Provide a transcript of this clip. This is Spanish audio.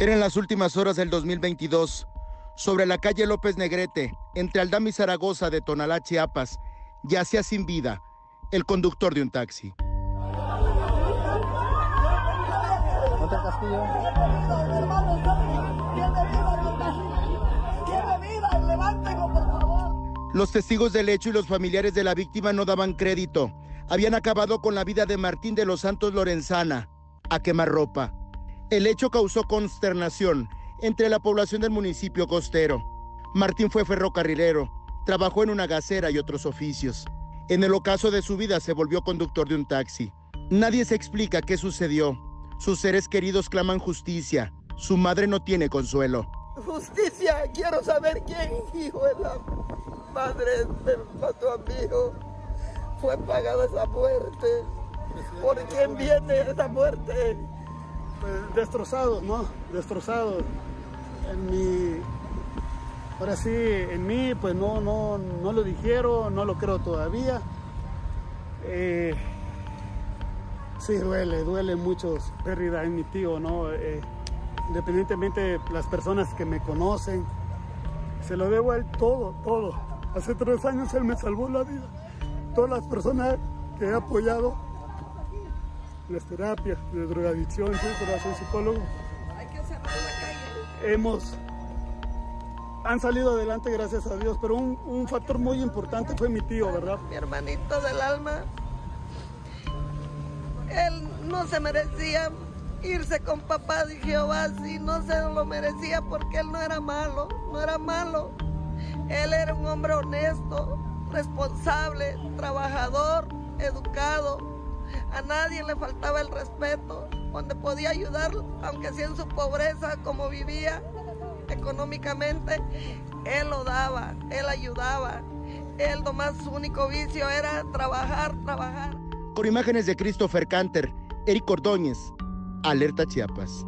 Eran las últimas horas del 2022. Sobre la calle López Negrete, entre Aldama y Zaragoza de Tonalá, Chiapas, yacía sin vida el conductor de un taxi. Los testigos del hecho y los familiares de la víctima no daban crédito. Habían acabado con la vida de Martín de los Santos Lorenzana a quemarropa. El hecho causó consternación entre la población del municipio costero. Martín fue ferrocarrilero, trabajó en una gasera y otros oficios. En el ocaso de su vida se volvió conductor de un taxi. Nadie se explica qué sucedió. Sus seres queridos claman justicia. Su madre no tiene consuelo. Justicia, quiero saber quién, hijo de la madre me mató a mi hijo. Fue pagada esa muerte. ¿Por quién viene esa muerte? Pues destrozados, ¿no? Destrozados. En mi. Ahora sí, en mí, pues no, no, no lo dijeron, no lo creo todavía. Eh, sí, duele, duele mucho pérdida en mi tío, ¿no? Eh, independientemente de las personas que me conocen, se lo debo a él todo, todo. Hace tres años él me salvó la vida. Todas las personas que he apoyado las terapias de drogadicción, soy psicólogo, hemos han salido adelante gracias a Dios, pero un, un, factor muy importante fue mi tío, ¿verdad? Mi hermanito del alma, él no se merecía irse con papá de Jehová, si no se lo merecía porque él no era malo, no era malo. Él era un hombre honesto, responsable, trabajador, educado. A nadie le faltaba el respeto, donde podía ayudar, aunque sea en su pobreza, como vivía económicamente, él lo daba, él ayudaba. Él nomás su único vicio era trabajar, trabajar. Con imágenes de Christopher Canter, Eric Ordóñez, Alerta Chiapas.